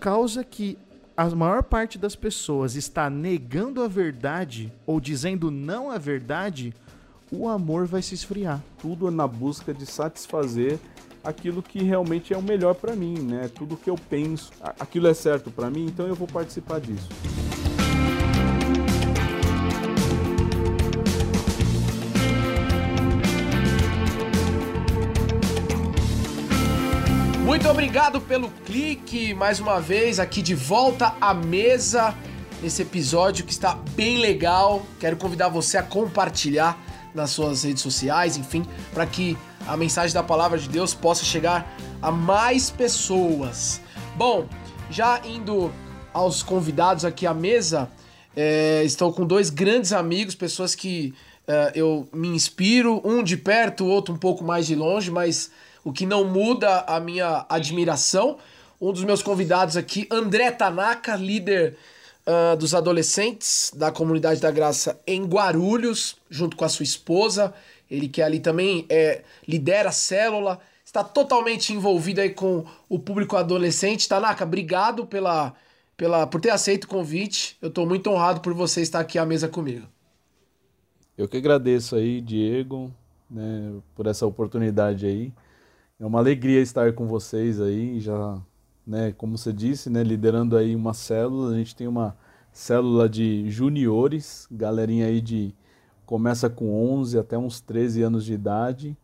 causa que a maior parte das pessoas está negando a verdade ou dizendo não à verdade, o amor vai se esfriar. Tudo é na busca de satisfazer aquilo que realmente é o melhor para mim, né? Tudo que eu penso, aquilo é certo para mim, então eu vou participar disso. Obrigado pelo clique, mais uma vez aqui de volta à mesa nesse episódio que está bem legal. Quero convidar você a compartilhar nas suas redes sociais, enfim, para que a mensagem da palavra de Deus possa chegar a mais pessoas. Bom, já indo aos convidados aqui à mesa, é, estou com dois grandes amigos, pessoas que é, eu me inspiro, um de perto, o outro um pouco mais de longe, mas o que não muda a minha admiração. Um dos meus convidados aqui, André Tanaka, líder uh, dos adolescentes da Comunidade da Graça em Guarulhos, junto com a sua esposa. Ele que ali também é, lidera a célula, está totalmente envolvido aí com o público adolescente. Tanaka, obrigado pela, pela, por ter aceito o convite. Eu estou muito honrado por você estar aqui à mesa comigo. Eu que agradeço aí, Diego, né, por essa oportunidade aí. É uma alegria estar com vocês aí, já, né, como você disse, né, liderando aí uma célula. A gente tem uma célula de juniores, galerinha aí de começa com 11 até uns 13 anos de idade.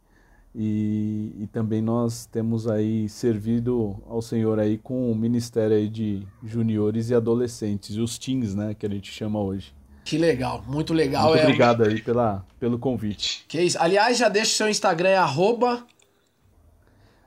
E, e também nós temos aí servido ao Senhor aí com o ministério aí de juniores e adolescentes, os teens, né, que a gente chama hoje. Que legal, muito legal. Muito é, obrigado aí pela, pelo convite. Que isso. Aliás, já deixa o seu Instagram, é arroba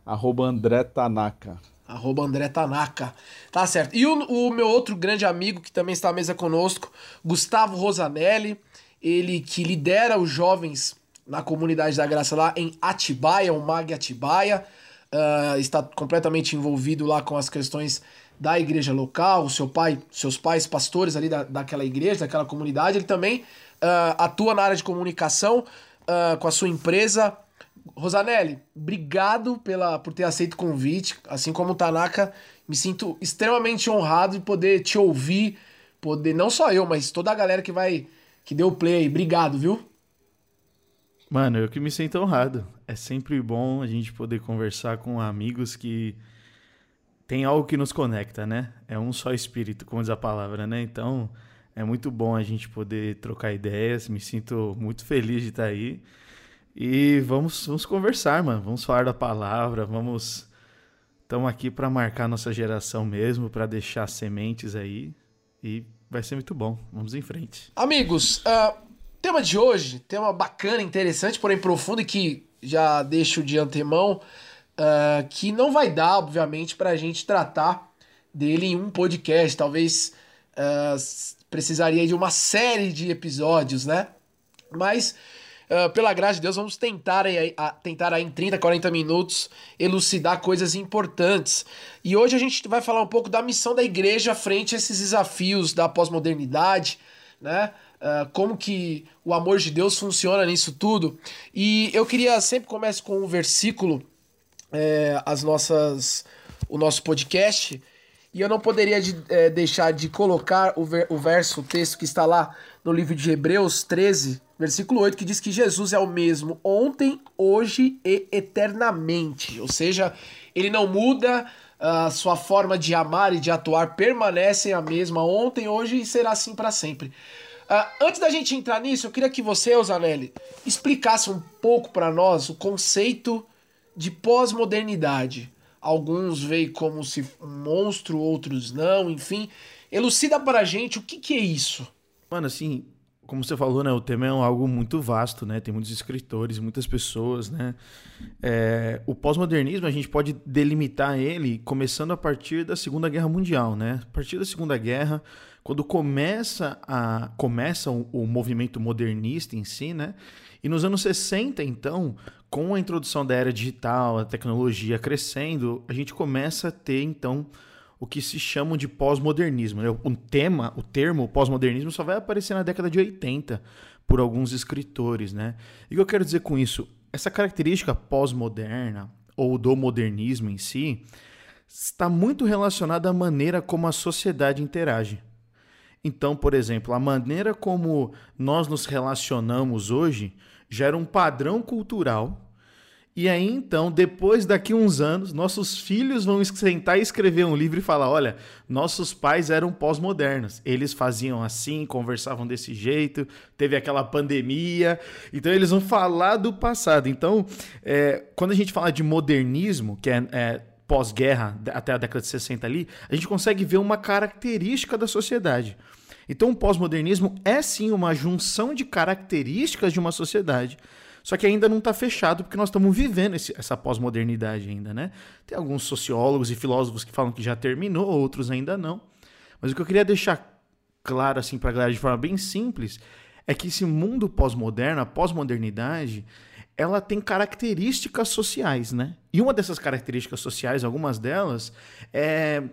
Arroba André Tanaka. Arroba André Tanaka. Tá certo. E o, o, meu outro grande amigo que também está à mesa conosco, Gustavo Rosanelli. Ele que lidera os jovens na comunidade da graça lá em Atibaia, o Mag Atibaia. Uh, está completamente envolvido lá com as questões da igreja local, o seu pai, seus pais pastores ali da, daquela igreja, daquela comunidade. Ele também uh, atua na área de comunicação uh, com a sua empresa Rosanelli, obrigado pela, por ter aceito o convite. Assim como o Tanaka, me sinto extremamente honrado de poder te ouvir, poder, não só eu, mas toda a galera que vai, que deu play aí. Obrigado, viu? Mano, eu que me sinto honrado. É sempre bom a gente poder conversar com amigos que tem algo que nos conecta, né? É um só espírito, como diz a palavra, né? Então, é muito bom a gente poder trocar ideias. Me sinto muito feliz de estar aí. E vamos, vamos conversar, mano. Vamos falar da palavra, vamos. Estamos aqui para marcar nossa geração mesmo, para deixar sementes aí. E vai ser muito bom. Vamos em frente. Amigos, uh, tema de hoje, tema bacana, interessante, porém profundo e que já deixo de antemão, uh, que não vai dar, obviamente, para a gente tratar dele em um podcast. Talvez uh, precisaria de uma série de episódios, né? Mas Uh, pela graça de Deus, vamos tentar aí, a, tentar aí em 30, 40 minutos elucidar coisas importantes. E hoje a gente vai falar um pouco da missão da igreja frente a esses desafios da pós-modernidade, né? Uh, como que o amor de Deus funciona nisso tudo. E eu queria sempre começar com um versículo, é, as nossas, o nosso podcast. E eu não poderia de, é, deixar de colocar o, ver, o verso, o texto que está lá no livro de Hebreus 13, versículo 8, que diz que Jesus é o mesmo ontem, hoje e eternamente. Ou seja, ele não muda, a sua forma de amar e de atuar permanece a mesma ontem, hoje e será assim para sempre. Uh, antes da gente entrar nisso, eu queria que você, Osanelli, explicasse um pouco para nós o conceito de pós-modernidade. Alguns veem como se um monstro, outros não, enfim. Elucida para a gente o que, que é isso. Mano, assim, como você falou, né, o tema é algo muito vasto, né? Tem muitos escritores, muitas pessoas, né? É, o pós-modernismo a gente pode delimitar ele começando a partir da Segunda Guerra Mundial, né? A partir da Segunda Guerra, quando começa a começa o, o movimento modernista em si, né? E nos anos 60, então, com a introdução da era digital, a tecnologia crescendo, a gente começa a ter então o que se chama de pós-modernismo. Né? O tema, o termo pós-modernismo só vai aparecer na década de 80 por alguns escritores, né? E o que eu quero dizer com isso? Essa característica pós-moderna ou do modernismo em si está muito relacionada à maneira como a sociedade interage. Então, por exemplo, a maneira como nós nos relacionamos hoje gera um padrão cultural. E aí, então, depois daqui uns anos, nossos filhos vão sentar e escrever um livro e falar: olha, nossos pais eram pós-modernos. Eles faziam assim, conversavam desse jeito, teve aquela pandemia. Então, eles vão falar do passado. Então, é, quando a gente fala de modernismo, que é, é pós-guerra, até a década de 60 ali, a gente consegue ver uma característica da sociedade. Então, o pós-modernismo é sim uma junção de características de uma sociedade. Só que ainda não está fechado porque nós estamos vivendo esse, essa pós-modernidade ainda, né? Tem alguns sociólogos e filósofos que falam que já terminou, outros ainda não. Mas o que eu queria deixar claro assim para a galera de forma bem simples é que esse mundo pós-moderno, a pós-modernidade, ela tem características sociais, né? E uma dessas características sociais, algumas delas, é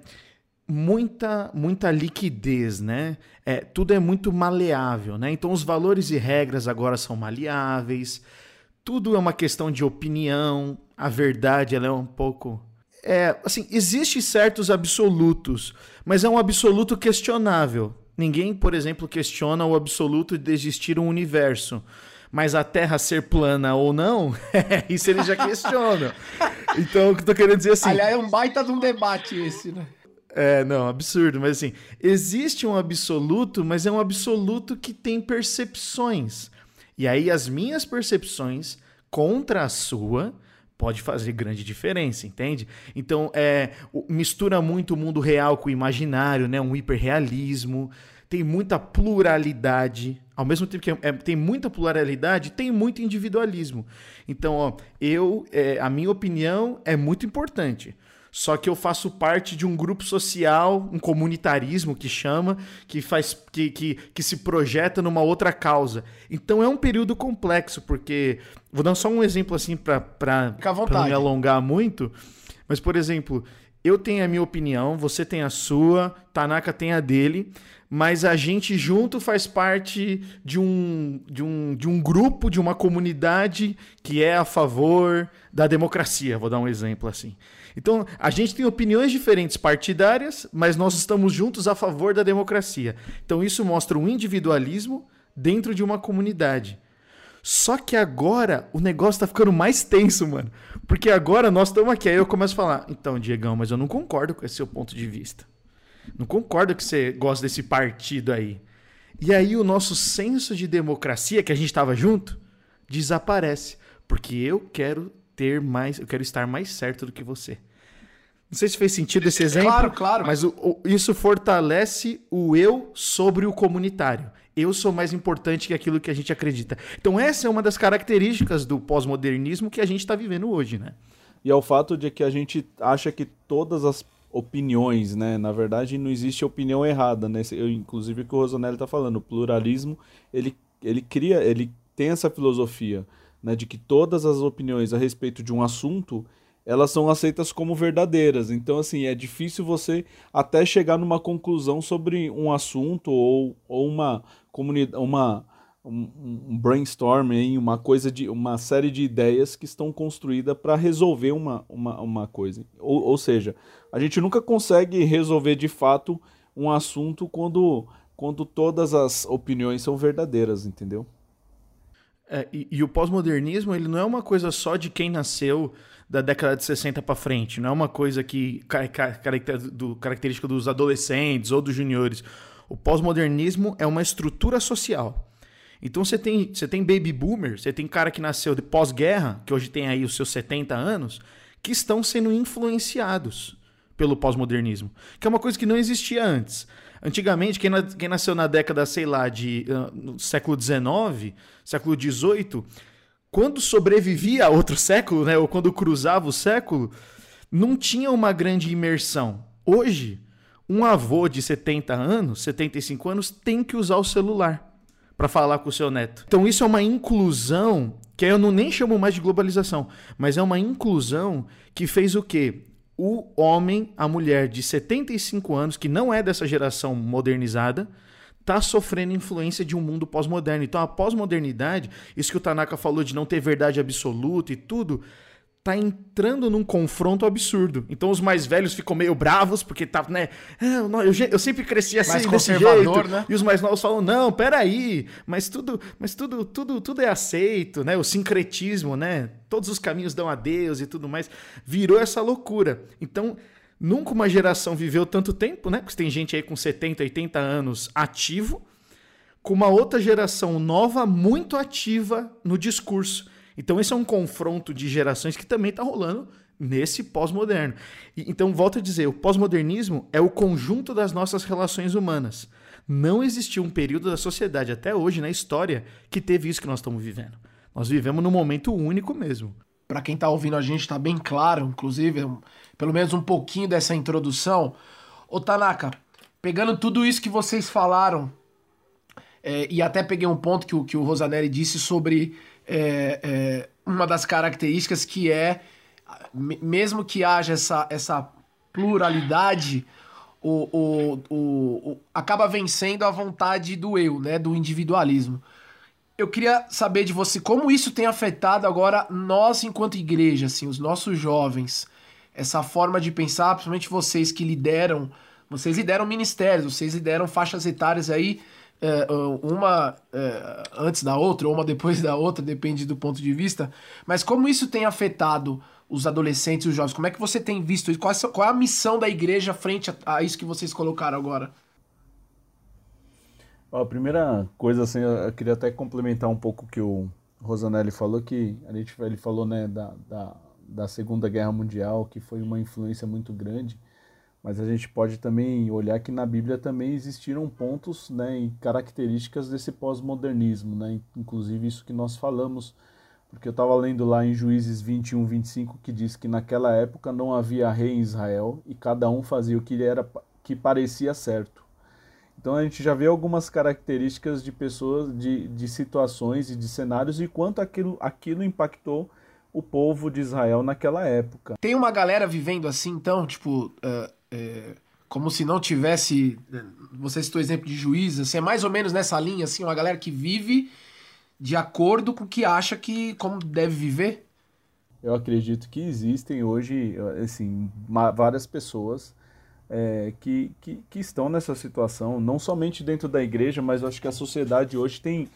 muita muita liquidez, né? É, tudo é muito maleável, né? Então os valores e regras agora são maleáveis. Tudo é uma questão de opinião. A verdade ela é um pouco é, assim, existe certos absolutos, mas é um absoluto questionável. Ninguém, por exemplo, questiona o absoluto de existir um universo mas a Terra ser plana ou não, isso eles já questionam. Então, o que eu tô querendo dizer assim. Aliás, é um baita de um debate esse, né? É, não, absurdo, mas assim, existe um absoluto, mas é um absoluto que tem percepções. E aí as minhas percepções contra a sua pode fazer grande diferença, entende? Então, é, mistura muito o mundo real com o imaginário, né? Um hiperrealismo tem muita pluralidade. Ao mesmo tempo que é, tem muita pluralidade, tem muito individualismo. Então, ó, eu, é, a minha opinião é muito importante. Só que eu faço parte de um grupo social, um comunitarismo que chama, que faz que, que, que se projeta numa outra causa. Então é um período complexo, porque. Vou dar só um exemplo assim para não me alongar muito. Mas, por exemplo, eu tenho a minha opinião, você tem a sua, Tanaka tem a dele mas a gente junto faz parte de um, de um, de um grupo, de uma comunidade que é a favor da democracia, vou dar um exemplo assim. Então, a gente tem opiniões diferentes partidárias, mas nós estamos juntos a favor da democracia. Então, isso mostra um individualismo dentro de uma comunidade. Só que agora o negócio tá ficando mais tenso, mano. Porque agora nós estamos aqui, aí eu começo a falar: então, Diegão, mas eu não concordo com esse seu ponto de vista. Não concordo que você gosta desse partido aí. E aí o nosso senso de democracia, que a gente estava junto, desaparece. Porque eu quero ter mais, eu quero estar mais certo do que você. Não sei se fez sentido esse exemplo. Claro, claro. Mas o, o, isso fortalece o eu sobre o comunitário. Eu sou mais importante que aquilo que a gente acredita. Então, essa é uma das características do pós-modernismo que a gente está vivendo hoje, né? E é o fato de que a gente acha que todas as opiniões, né? Na verdade, não existe opinião errada, né? Eu, inclusive, o que o Rosonelli está falando, o pluralismo, ele, ele cria, ele tem essa filosofia, né? De que todas as opiniões a respeito de um assunto, elas são aceitas como verdadeiras. Então, assim, é difícil você até chegar numa conclusão sobre um assunto ou, ou uma comunidade, uma um, brainstorming, uma coisa de uma série de ideias que estão construídas para resolver uma, uma, uma coisa. Ou, ou seja, a gente nunca consegue resolver de fato um assunto quando, quando todas as opiniões são verdadeiras, entendeu? É, e, e, o pós-modernismo ele não é uma coisa só de quem nasceu da década de 60 para frente, não é uma coisa que característica dos adolescentes ou dos juniores. O pós-modernismo é uma estrutura social. Então você tem, você tem baby boomer, você tem cara que nasceu de pós-guerra, que hoje tem aí os seus 70 anos, que estão sendo influenciados pelo pós-modernismo, que é uma coisa que não existia antes. Antigamente, quem, na, quem nasceu na década, sei lá, de uh, século XIX, século XVIII, quando sobrevivia a outro século, né, ou quando cruzava o século, não tinha uma grande imersão. Hoje, um avô de 70 anos, 75 anos, tem que usar o celular para falar com o seu neto. Então isso é uma inclusão que eu não nem chamo mais de globalização, mas é uma inclusão que fez o quê? O homem, a mulher de 75 anos, que não é dessa geração modernizada, está sofrendo influência de um mundo pós-moderno. Então a pós-modernidade, isso que o Tanaka falou de não ter verdade absoluta e tudo, tá entrando num confronto absurdo. Então os mais velhos ficam meio bravos, porque tá, né? Ah, eu, eu, sempre cresci assim, mais desse jeito. Né? E os mais novos falam, não, peraí, mas tudo, mas tudo, tudo, tudo é aceito, né? O sincretismo, né? Todos os caminhos dão a Deus e tudo mais. Virou essa loucura. Então, nunca uma geração viveu tanto tempo, né? Porque tem gente aí com 70, 80 anos ativo, com uma outra geração nova muito ativa no discurso. Então, esse é um confronto de gerações que também está rolando nesse pós-moderno. Então, volto a dizer, o pós-modernismo é o conjunto das nossas relações humanas. Não existiu um período da sociedade até hoje na história que teve isso que nós estamos vivendo. Nós vivemos num momento único mesmo. Para quem está ouvindo a gente, está bem claro, inclusive, pelo menos um pouquinho dessa introdução. Ô Tanaka, pegando tudo isso que vocês falaram, é, e até peguei um ponto que o, que o Rosanelli disse sobre é, é, uma das características que é, mesmo que haja essa, essa pluralidade, o, o, o, o, acaba vencendo a vontade do eu, né, do individualismo. Eu queria saber de você como isso tem afetado agora nós enquanto igreja, assim, os nossos jovens, essa forma de pensar, principalmente vocês que lideram, vocês lideram ministérios, vocês lideram faixas etárias aí é, uma é, antes da outra ou uma depois da outra, depende do ponto de vista. Mas como isso tem afetado os adolescentes e os jovens? Como é que você tem visto isso? Qual, é, a missão da igreja frente a, isso que vocês colocaram agora? A primeira coisa, assim, eu queria até complementar um pouco o que o Rosanelli falou, que a gente, ele falou né, da, da, da Segunda Guerra Mundial, que foi uma influência muito grande mas a gente pode também olhar que na Bíblia também existiram pontos né, e características desse pós-modernismo, né, inclusive isso que nós falamos, porque eu estava lendo lá em Juízes 21, 25, que diz que naquela época não havia rei em Israel e cada um fazia o que, era, que parecia certo. Então a gente já vê algumas características de pessoas, de, de situações e de cenários e quanto aquilo, aquilo impactou o povo de Israel naquela época. Tem uma galera vivendo assim, então, tipo, uh, como se não tivesse. Né, você citou o exemplo de juiz, assim, é mais ou menos nessa linha, assim, uma galera que vive de acordo com o que acha que como deve viver? Eu acredito que existem hoje, assim, várias pessoas é, que, que, que, estão nessa situação, não somente dentro da igreja, mas acho que a sociedade hoje tem,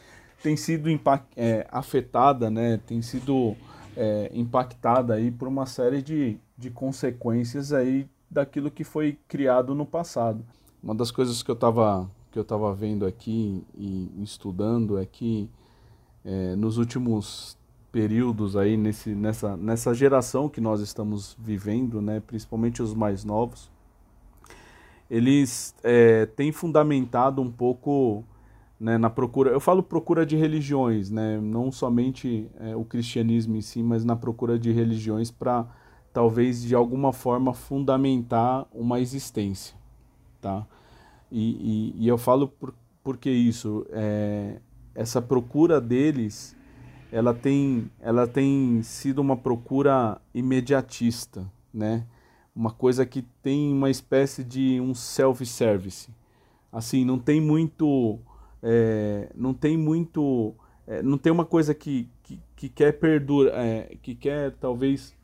tem sido impact, é, afetada, né, tem sido é, impactada aí por uma série de, de consequências aí daquilo que foi criado no passado. Uma das coisas que eu estava que eu estava vendo aqui e estudando é que é, nos últimos períodos aí nesse, nessa, nessa geração que nós estamos vivendo, né, principalmente os mais novos, eles é, têm fundamentado um pouco né, na procura. Eu falo procura de religiões, né, não somente é, o cristianismo em si, mas na procura de religiões para talvez de alguma forma fundamentar uma existência, tá? E, e, e eu falo por, por que isso, é, essa procura deles, ela tem, ela tem sido uma procura imediatista, né? Uma coisa que tem uma espécie de um self-service, assim, não tem muito, é, não tem muito, é, não tem uma coisa que, que, que quer perdurar, é, que quer talvez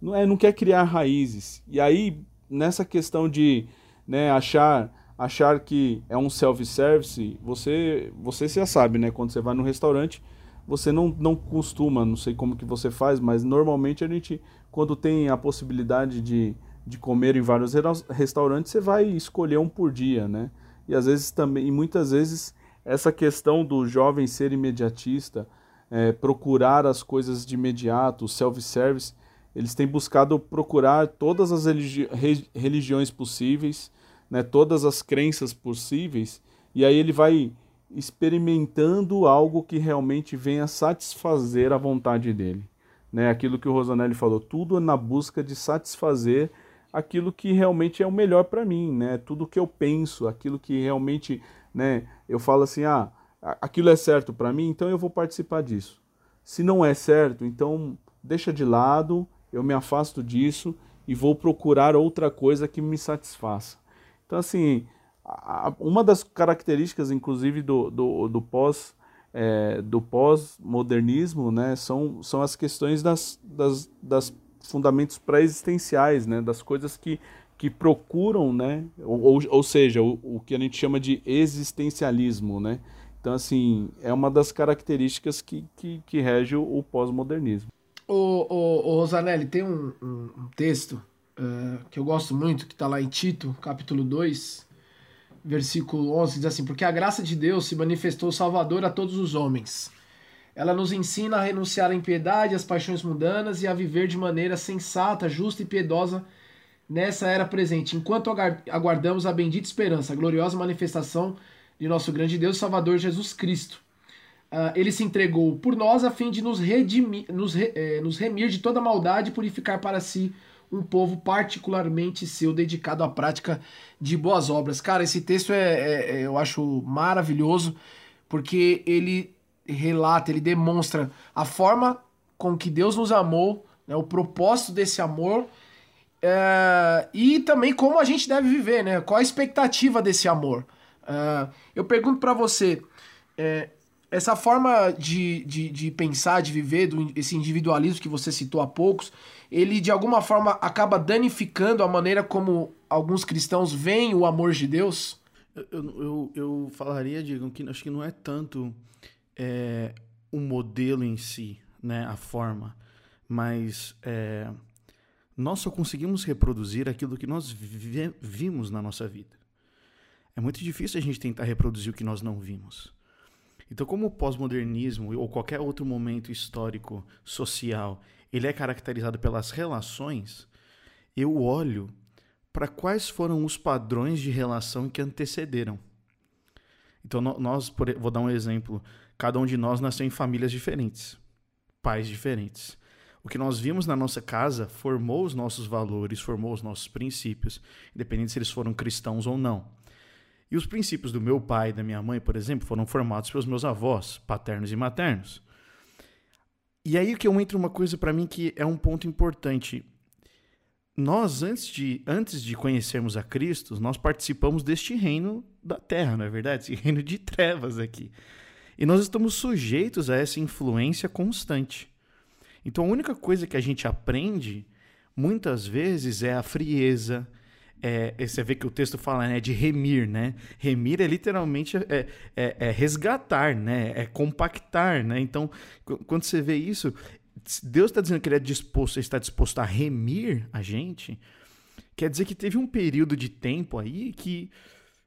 não, é, não quer criar raízes. E aí, nessa questão de né, achar achar que é um self-service, você, você já sabe, né? Quando você vai no restaurante, você não, não costuma, não sei como que você faz, mas normalmente a gente, quando tem a possibilidade de, de comer em vários restaurantes, você vai escolher um por dia, né? E às vezes também, e muitas vezes, essa questão do jovem ser imediatista, é, procurar as coisas de imediato, o self-service, eles têm buscado procurar todas as religi religiões possíveis, né, todas as crenças possíveis, e aí ele vai experimentando algo que realmente venha satisfazer a vontade dele. Né? Aquilo que o Rosanelli falou, tudo na busca de satisfazer aquilo que realmente é o melhor para mim, né? Tudo que eu penso, aquilo que realmente, né, eu falo assim, ah, aquilo é certo para mim, então eu vou participar disso. Se não é certo, então deixa de lado eu me afasto disso e vou procurar outra coisa que me satisfaça. Então, assim, uma das características, inclusive, do, do, do pós é, do pós-modernismo, né, são, são as questões das, das, das fundamentos pré-existenciais, né? Das coisas que, que procuram, né? Ou, ou, ou seja, o, o, que a gente chama de existencialismo, né? Então, assim, é uma das características que, que, que rege o, o pós-modernismo. Ô, ô, ô, Rosanelli, tem um, um, um texto uh, que eu gosto muito, que está lá em Tito, capítulo 2, versículo 11, diz assim, porque a graça de Deus se manifestou salvador a todos os homens. Ela nos ensina a renunciar à impiedade, às paixões mundanas e a viver de maneira sensata, justa e piedosa nessa era presente, enquanto aguardamos a bendita esperança, a gloriosa manifestação de nosso grande Deus Salvador Jesus Cristo Uh, ele se entregou por nós a fim de nos, redimir, nos, re, eh, nos remir de toda maldade e purificar para si um povo particularmente seu, dedicado à prática de boas obras. Cara, esse texto é, é, é eu acho maravilhoso, porque ele relata, ele demonstra a forma com que Deus nos amou, né, o propósito desse amor é, e também como a gente deve viver, né? Qual a expectativa desse amor? Uh, eu pergunto para você, é, essa forma de, de, de pensar, de viver, do, esse individualismo que você citou há poucos, ele de alguma forma acaba danificando a maneira como alguns cristãos veem o amor de Deus? Eu, eu, eu falaria, Diego, que acho que não é tanto é, o modelo em si, né, a forma, mas é, nós só conseguimos reproduzir aquilo que nós vi, vimos na nossa vida. É muito difícil a gente tentar reproduzir o que nós não vimos. Então, como o pós-modernismo ou qualquer outro momento histórico social, ele é caracterizado pelas relações, eu olho para quais foram os padrões de relação que antecederam. Então, nós, vou dar um exemplo, cada um de nós nasceu em famílias diferentes, pais diferentes. O que nós vimos na nossa casa formou os nossos valores, formou os nossos princípios, independente se eles foram cristãos ou não. E os princípios do meu pai e da minha mãe, por exemplo, foram formados pelos meus avós, paternos e maternos. E aí que eu entro uma coisa para mim que é um ponto importante. Nós, antes de, antes de conhecermos a Cristo, nós participamos deste reino da terra, não é verdade? Esse reino de trevas aqui. E nós estamos sujeitos a essa influência constante. Então a única coisa que a gente aprende, muitas vezes, é a frieza, é, você vê que o texto fala né, de remir, né? Remir é literalmente é, é, é resgatar, né? É compactar, né? Então, quando você vê isso, Deus está dizendo que Ele é disposto, está disposto a remir a gente, quer dizer que teve um período de tempo aí que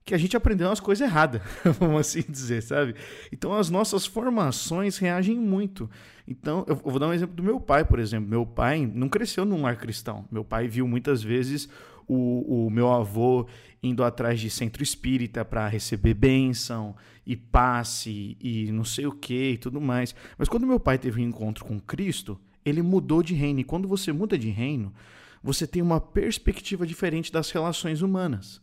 que a gente aprendeu umas coisas erradas, vamos assim dizer, sabe? Então as nossas formações reagem muito. Então, eu vou dar um exemplo do meu pai, por exemplo. Meu pai não cresceu num lar cristão. Meu pai viu muitas vezes o, o meu avô indo atrás de centro espírita para receber bênção e passe e não sei o que e tudo mais. Mas quando meu pai teve um encontro com Cristo, ele mudou de reino. E quando você muda de reino, você tem uma perspectiva diferente das relações humanas.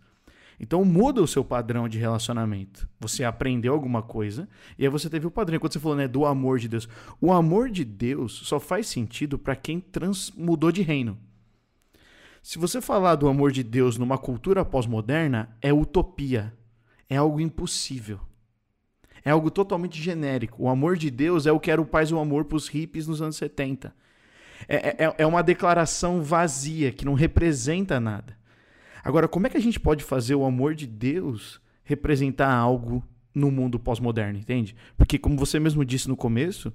Então muda o seu padrão de relacionamento. Você aprendeu alguma coisa e aí você teve o padrão. Quando você falou né, do amor de Deus, o amor de Deus só faz sentido para quem trans mudou de reino. Se você falar do amor de Deus numa cultura pós-moderna, é utopia. É algo impossível. É algo totalmente genérico. O amor de Deus é o que era o paz o amor para os hippies nos anos 70. É, é, é uma declaração vazia, que não representa nada. Agora, como é que a gente pode fazer o amor de Deus representar algo no mundo pós-moderno, entende? Porque, como você mesmo disse no começo,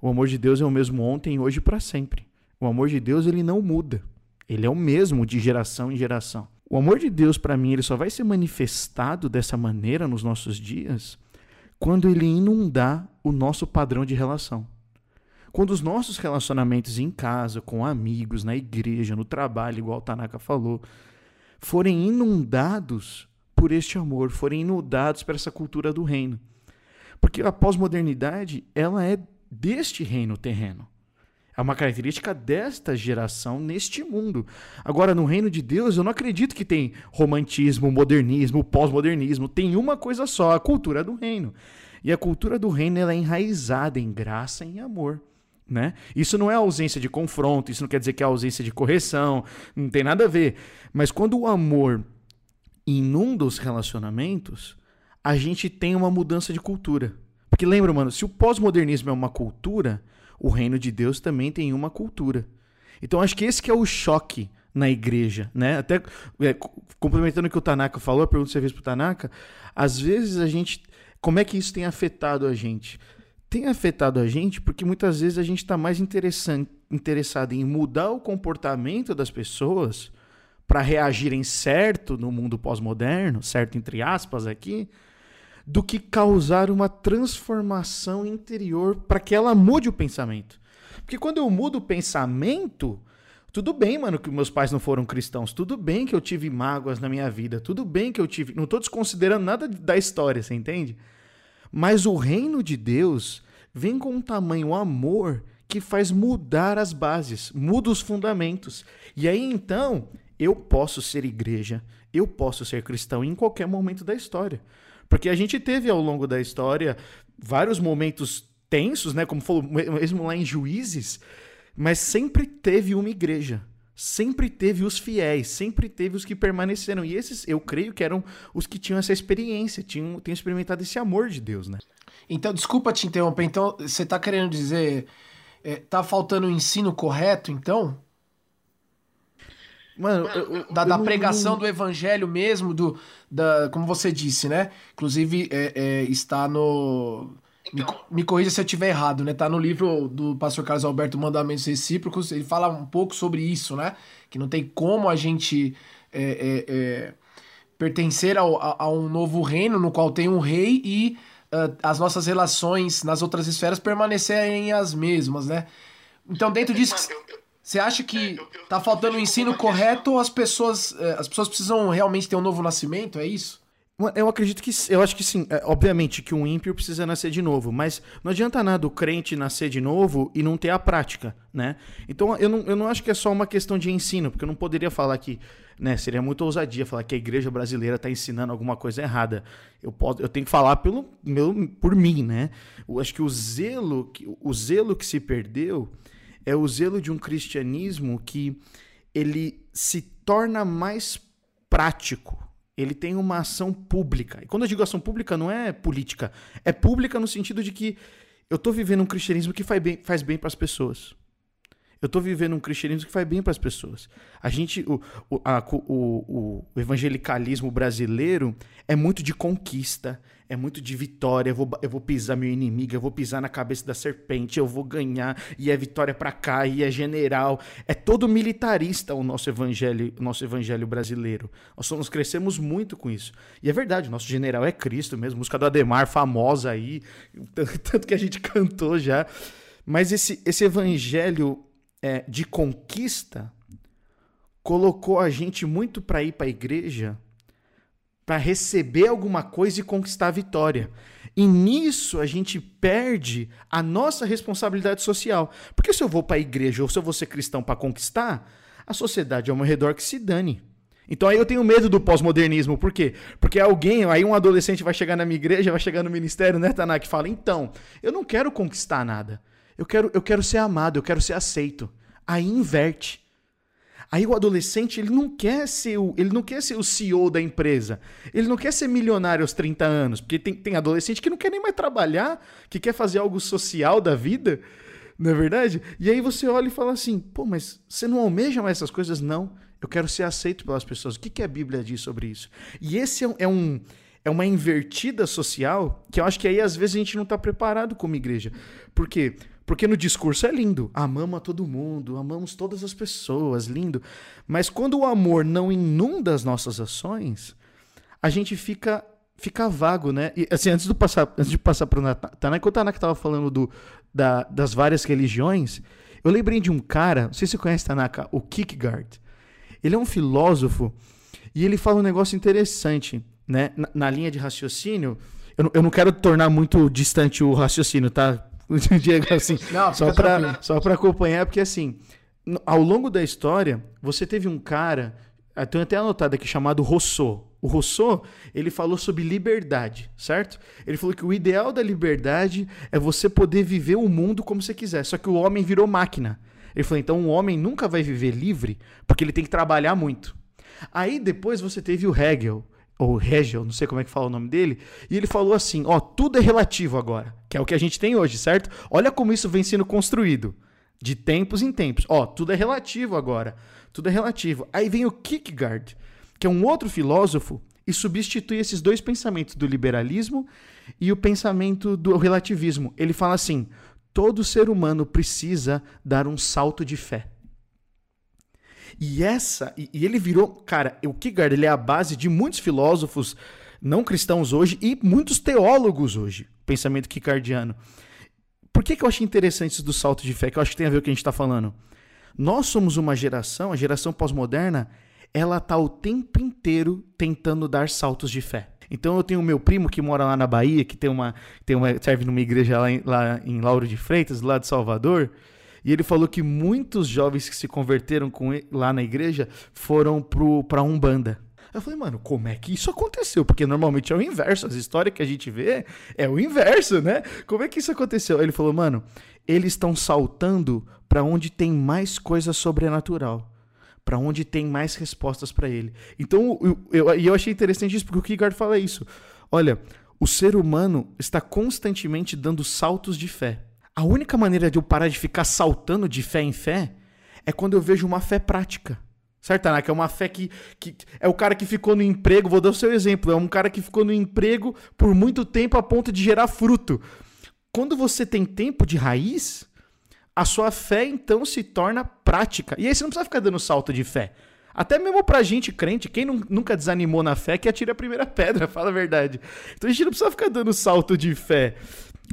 o amor de Deus é o mesmo ontem, hoje e para sempre. O amor de Deus ele não muda. Ele é o mesmo de geração em geração. O amor de Deus para mim, ele só vai ser manifestado dessa maneira nos nossos dias quando ele inundar o nosso padrão de relação. Quando os nossos relacionamentos em casa, com amigos, na igreja, no trabalho, igual o Tanaka falou, forem inundados por este amor, forem inundados por essa cultura do reino. Porque a pós-modernidade, ela é deste reino terreno. É uma característica desta geração neste mundo. Agora, no reino de Deus, eu não acredito que tem romantismo, modernismo, pós-modernismo. Tem uma coisa só, a cultura do reino. E a cultura do reino ela é enraizada em graça e em amor. Né? Isso não é ausência de confronto, isso não quer dizer que é ausência de correção, não tem nada a ver. Mas quando o amor inunda os relacionamentos, a gente tem uma mudança de cultura. Porque lembra, mano, se o pós-modernismo é uma cultura, o reino de Deus também tem uma cultura. Então acho que esse que é o choque na igreja, né? Até é, complementando o que o Tanaka falou, a pergunta que você fez pro Tanaka, às vezes a gente, como é que isso tem afetado a gente? Tem afetado a gente porque muitas vezes a gente está mais interessado em mudar o comportamento das pessoas para reagirem certo no mundo pós-moderno, certo entre aspas aqui, do que causar uma transformação interior para que ela mude o pensamento. Porque quando eu mudo o pensamento, tudo bem, mano, que meus pais não foram cristãos. Tudo bem que eu tive mágoas na minha vida. Tudo bem que eu tive. Não estou desconsiderando nada da história, você entende? Mas o reino de Deus vem com um tamanho amor que faz mudar as bases, muda os fundamentos. E aí então, eu posso ser igreja, eu posso ser cristão em qualquer momento da história. Porque a gente teve ao longo da história vários momentos tensos, né? Como falou mesmo lá em Juízes, mas sempre teve uma igreja. Sempre teve os fiéis, sempre teve os que permaneceram. E esses, eu creio que eram os que tinham essa experiência, tinham, tinham experimentado esse amor de Deus, né? Então, desculpa te interromper. Então, você está querendo dizer. É, tá faltando o ensino correto, então? Mano, eu, eu, da, da eu pregação do evangelho mesmo, do, da, como você disse, né? Inclusive, é, é, está no então, me, me corrija se eu estiver errado, né? Tá no livro do pastor Carlos Alberto Mandamentos Recíprocos, ele fala um pouco sobre isso, né? Que não tem como a gente é, é, é, pertencer ao, a, a, um novo reino no qual tem um rei e uh, as nossas relações nas outras esferas permanecerem as mesmas, né? Então, dentro disso, você acha que tá faltando o ensino correto ou as pessoas, eh, as pessoas precisam realmente ter um novo nascimento? É isso? Eu acredito que. Eu acho que sim. É, obviamente que um ímpio precisa nascer de novo, mas não adianta nada o crente nascer de novo e não ter a prática, né? Então eu não, eu não acho que é só uma questão de ensino, porque eu não poderia falar que. Né, seria muito ousadia falar que a igreja brasileira está ensinando alguma coisa errada. Eu, posso, eu tenho que falar pelo, meu, por mim, né? Eu acho que o zelo, o zelo que se perdeu é o zelo de um cristianismo que ele se torna mais prático ele tem uma ação pública. E quando eu digo ação pública, não é política. É pública no sentido de que eu estou vivendo um cristianismo que faz bem, faz bem para as pessoas. Eu estou vivendo um cristianismo que faz bem para as pessoas. A gente, o, o, a, o, o, evangelicalismo brasileiro é muito de conquista, é muito de vitória. Eu vou, eu vou pisar meu inimigo, eu vou pisar na cabeça da serpente, eu vou ganhar, e é vitória para cá, e é general. É todo militarista o nosso evangelho, o nosso evangelho brasileiro. Nós, nós crescemos muito com isso. E é verdade, nosso general é Cristo mesmo, música do Ademar, famosa aí, tanto que a gente cantou já. Mas esse, esse evangelho é, de conquista colocou a gente muito para ir para a igreja para receber alguma coisa e conquistar a vitória. E nisso a gente perde a nossa responsabilidade social. Porque se eu vou para a igreja ou se eu vou ser cristão para conquistar, a sociedade ao meu redor que se dane. Então aí eu tenho medo do pós-modernismo. Por quê? Porque alguém, aí um adolescente vai chegar na minha igreja, vai chegar no ministério, né, Tanak, fala: então, eu não quero conquistar nada. Eu quero, eu quero ser amado, eu quero ser aceito. Aí inverte. Aí o adolescente, ele não quer ser o, ele não quer ser o CEO da empresa. Ele não quer ser milionário aos 30 anos, porque tem, tem adolescente que não quer nem mais trabalhar, que quer fazer algo social da vida. Não é verdade? E aí você olha e fala assim: pô, mas você não almeja mais essas coisas? Não. Eu quero ser aceito pelas pessoas. O que, que a Bíblia diz sobre isso? E esse é um, é uma invertida social que eu acho que aí às vezes a gente não está preparado como igreja. Por quê? Porque no discurso é lindo, amamos a todo mundo, amamos todas as pessoas, lindo. Mas quando o amor não inunda as nossas ações, a gente fica fica vago, né? E, assim, antes, do passar, antes de passar para o Tanaka, o Tanaka estava falando do, da, das várias religiões, eu lembrei de um cara, não sei se você conhece Tanaka, o Kierkegaard. Ele é um filósofo e ele fala um negócio interessante, né? Na, na linha de raciocínio, eu, eu não quero tornar muito distante o raciocínio, tá? O Diego assim, Não, só para só para acompanhar, porque assim, ao longo da história, você teve um cara, tenho até anotado aqui chamado Rousseau. O Rousseau, ele falou sobre liberdade, certo? Ele falou que o ideal da liberdade é você poder viver o mundo como você quiser, só que o homem virou máquina. Ele falou, então o homem nunca vai viver livre porque ele tem que trabalhar muito. Aí depois você teve o Hegel, ou Hegel, não sei como é que fala o nome dele, e ele falou assim: ó, tudo é relativo agora, que é o que a gente tem hoje, certo? Olha como isso vem sendo construído. De tempos em tempos. Ó, tudo é relativo agora. Tudo é relativo. Aí vem o Kierkegaard, que é um outro filósofo, e substitui esses dois pensamentos do liberalismo e o pensamento do relativismo. Ele fala assim: todo ser humano precisa dar um salto de fé. E essa, e, e ele virou, cara, o Kierkegaard ele é a base de muitos filósofos não cristãos hoje e muitos teólogos hoje, pensamento kierkegaardiano. Por que, que eu achei interessante isso do salto de fé? Que eu acho que tem a ver com o que a gente está falando. Nós somos uma geração, a geração pós-moderna, ela tá o tempo inteiro tentando dar saltos de fé. Então eu tenho meu primo que mora lá na Bahia, que tem uma, tem uma serve numa igreja lá em, lá em Lauro de Freitas, lá de Salvador, e ele falou que muitos jovens que se converteram com ele, lá na igreja foram para Umbanda. Eu falei, mano, como é que isso aconteceu? Porque normalmente é o inverso. As histórias que a gente vê é o inverso, né? Como é que isso aconteceu? Ele falou, mano, eles estão saltando para onde tem mais coisa sobrenatural. Para onde tem mais respostas para ele. Então, eu, eu, eu achei interessante isso, porque o Kierkegaard fala isso. Olha, o ser humano está constantemente dando saltos de fé. A única maneira de eu parar de ficar saltando de fé em fé é quando eu vejo uma fé prática. Certo, Tanaka? É uma fé que, que. É o cara que ficou no emprego, vou dar o seu exemplo. É um cara que ficou no emprego por muito tempo a ponto de gerar fruto. Quando você tem tempo de raiz, a sua fé então se torna prática. E aí você não precisa ficar dando salto de fé. Até mesmo pra gente crente, quem nunca desanimou na fé, que atira a primeira pedra, fala a verdade. Então a gente não precisa ficar dando salto de fé.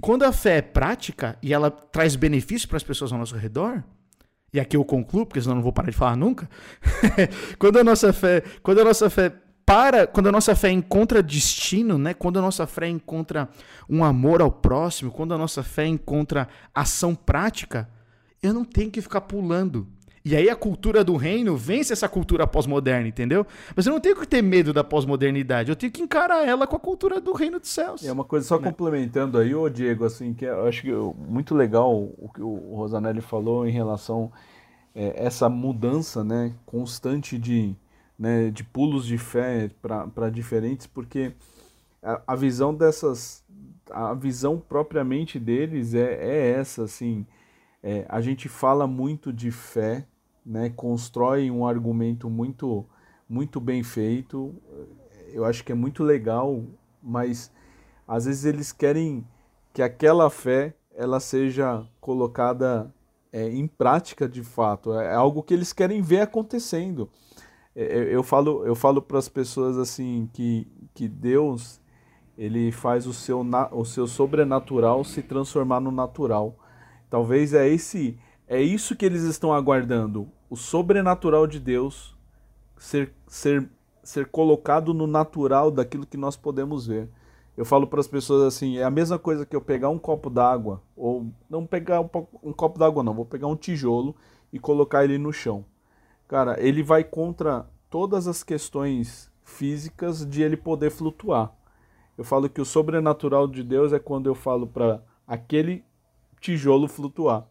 Quando a fé é prática e ela traz benefício para as pessoas ao nosso redor, e aqui eu concluo, porque senão eu não vou parar de falar nunca. quando a nossa fé, quando a nossa fé para, quando a nossa fé encontra destino, né? Quando a nossa fé encontra um amor ao próximo, quando a nossa fé encontra ação prática, eu não tenho que ficar pulando. E aí a cultura do reino vence essa cultura pós-moderna, entendeu? Mas eu não tenho que ter medo da pós-modernidade, eu tenho que encarar ela com a cultura do reino dos céus. É uma coisa só né? complementando aí, ô Diego, assim, que eu acho que muito legal o que o Rosanelli falou em relação é, essa mudança, né, constante de, né, de pulos de fé para diferentes, porque a, a, visão dessas, a visão propriamente deles é, é essa, assim, é, a gente fala muito de fé, né, constrói um argumento muito, muito bem feito, eu acho que é muito legal, mas às vezes eles querem que aquela fé ela seja colocada é, em prática de fato, é algo que eles querem ver acontecendo. É, é, eu falo, eu falo para as pessoas assim que, que Deus ele faz o seu, o seu sobrenatural se transformar no natural. Talvez é esse é isso que eles estão aguardando, o sobrenatural de Deus ser, ser, ser colocado no natural daquilo que nós podemos ver. Eu falo para as pessoas assim, é a mesma coisa que eu pegar um copo d'água, ou não pegar um, um copo d'água não, vou pegar um tijolo e colocar ele no chão. Cara, ele vai contra todas as questões físicas de ele poder flutuar. Eu falo que o sobrenatural de Deus é quando eu falo para aquele tijolo flutuar.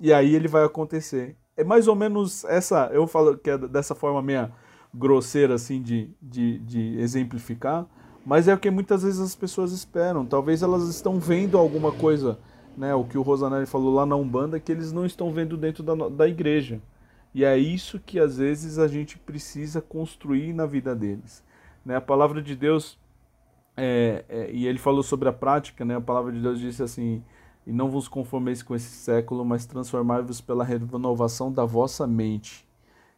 E aí ele vai acontecer. É mais ou menos essa, eu falo que é dessa forma meia grosseira assim de, de, de exemplificar, mas é o que muitas vezes as pessoas esperam. Talvez elas estão vendo alguma coisa, né? O que o Rosanelli falou lá na Umbanda, que eles não estão vendo dentro da, da igreja. E é isso que às vezes a gente precisa construir na vida deles. Né? A palavra de Deus, é, é, e ele falou sobre a prática, né? a palavra de Deus disse assim: E não vos conformeis com esse século, mas transformai-vos pela renovação da vossa mente.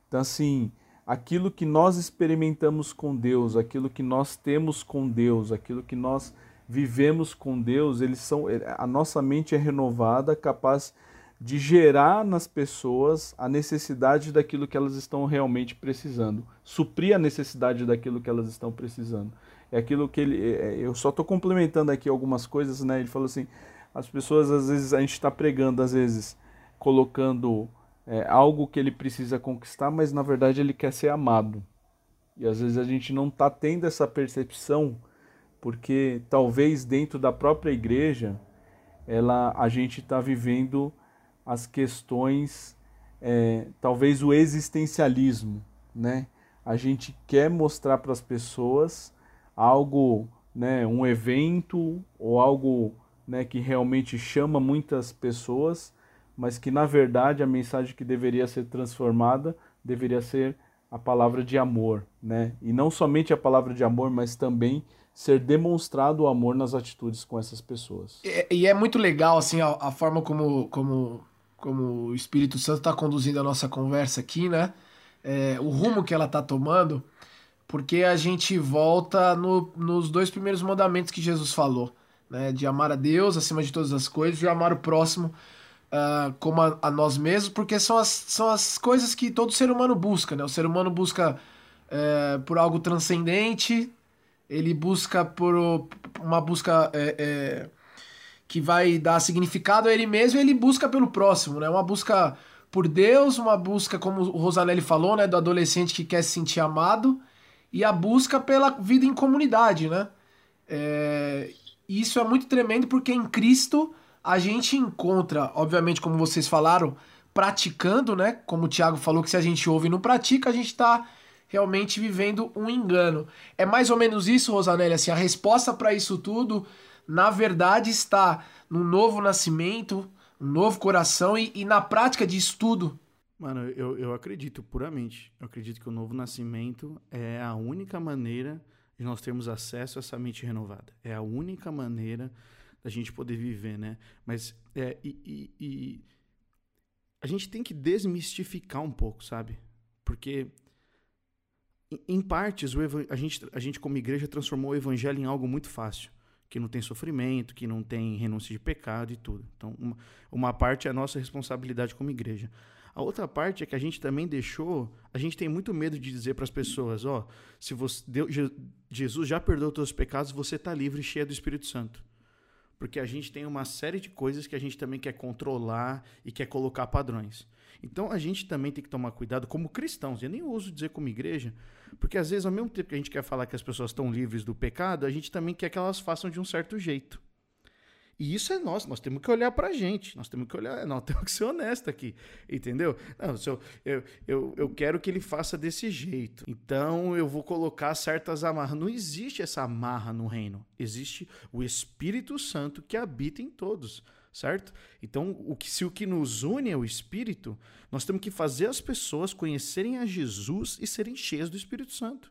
Então, assim, aquilo que nós experimentamos com Deus, aquilo que nós temos com Deus, aquilo que nós vivemos com Deus, eles são a nossa mente é renovada, capaz de gerar nas pessoas a necessidade daquilo que elas estão realmente precisando, suprir a necessidade daquilo que elas estão precisando. É aquilo que ele, é, é, eu só estou complementando aqui algumas coisas, né? Ele falou assim, as pessoas às vezes a gente está pregando às vezes colocando é, algo que ele precisa conquistar, mas na verdade ele quer ser amado. E às vezes a gente não está tendo essa percepção, porque talvez dentro da própria igreja, ela, a gente está vivendo as questões, é, talvez o existencialismo, né? A gente quer mostrar para as pessoas algo, né, um evento ou algo, né, que realmente chama muitas pessoas, mas que na verdade a mensagem que deveria ser transformada deveria ser a palavra de amor, né? E não somente a palavra de amor, mas também ser demonstrado o amor nas atitudes com essas pessoas. E, e é muito legal assim a, a, forma como, como, como o Espírito Santo está conduzindo a nossa conversa aqui, né? É, o rumo que ela está tomando, porque a gente volta no, nos dois primeiros mandamentos que Jesus falou, né? De amar a Deus acima de todas as coisas e amar o próximo uh, como a, a, nós mesmos, porque são as, são as coisas que todo ser humano busca, né? O ser humano busca uh, por algo transcendente, ele busca por uma busca é, é, que vai dar significado a ele mesmo, ele busca pelo próximo, né? Uma busca por Deus, uma busca, como o Rosanelli falou, né? Do adolescente que quer se sentir amado, e a busca pela vida em comunidade, né? É, isso é muito tremendo porque em Cristo a gente encontra, obviamente, como vocês falaram, praticando, né? Como o Thiago falou, que se a gente ouve e não pratica, a gente está realmente vivendo um engano. É mais ou menos isso, Rosanelli, assim, a resposta para isso tudo, na verdade, está no novo nascimento, um novo coração e, e na prática de estudo. Mano, eu, eu acredito puramente. Eu acredito que o novo nascimento é a única maneira de nós termos acesso a essa mente renovada. É a única maneira da gente poder viver, né? Mas é, e, e, e a gente tem que desmistificar um pouco, sabe? Porque em partes, a, gente, a gente, como igreja, transformou o evangelho em algo muito fácil. Que não tem sofrimento, que não tem renúncia de pecado e tudo. Então, uma, uma parte é a nossa responsabilidade como igreja. A outra parte é que a gente também deixou. A gente tem muito medo de dizer para as pessoas: ó, se você, Deus, Jesus já perdoou os pecados, você está livre e cheio do Espírito Santo. Porque a gente tem uma série de coisas que a gente também quer controlar e quer colocar padrões. Então a gente também tem que tomar cuidado como cristãos. Eu nem uso dizer como igreja, porque às vezes, ao mesmo tempo que a gente quer falar que as pessoas estão livres do pecado, a gente também quer que elas façam de um certo jeito. E isso é nosso, nós temos que olhar pra gente, nós temos que olhar, nós temos que ser honestos aqui, entendeu? Não, eu, eu, eu, eu quero que ele faça desse jeito, então eu vou colocar certas amarras. Não existe essa amarra no reino, existe o Espírito Santo que habita em todos certo? Então, o que, se o que nos une é o Espírito, nós temos que fazer as pessoas conhecerem a Jesus e serem cheias do Espírito Santo.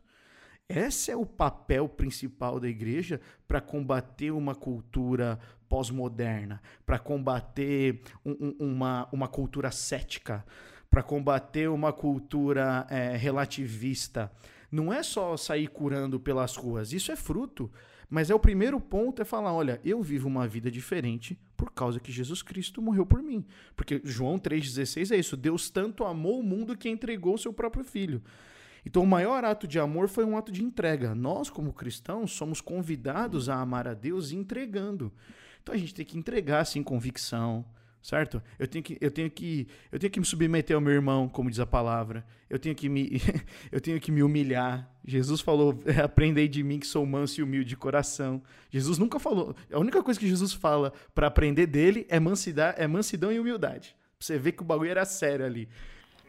Esse é o papel principal da igreja para combater uma cultura pós-moderna, para combater um, um, uma, uma cultura cética, para combater uma cultura é, relativista. Não é só sair curando pelas ruas, isso é fruto. Mas é o primeiro ponto é falar, olha, eu vivo uma vida diferente por causa que Jesus Cristo morreu por mim. Porque João 3,16 é isso, Deus tanto amou o mundo que entregou o seu próprio filho. Então, o maior ato de amor foi um ato de entrega. Nós, como cristãos, somos convidados a amar a Deus entregando. Então, a gente tem que entregar, sem convicção, certo? Eu tenho que, eu tenho que, eu tenho que me submeter ao meu irmão, como diz a palavra. Eu tenho que me, eu tenho que me humilhar. Jesus falou: "Aprendei de mim que sou manso e humilde de coração". Jesus nunca falou. A única coisa que Jesus fala para aprender dele é mansidão, é mansidão e humildade. Você ver que o bagulho era sério ali.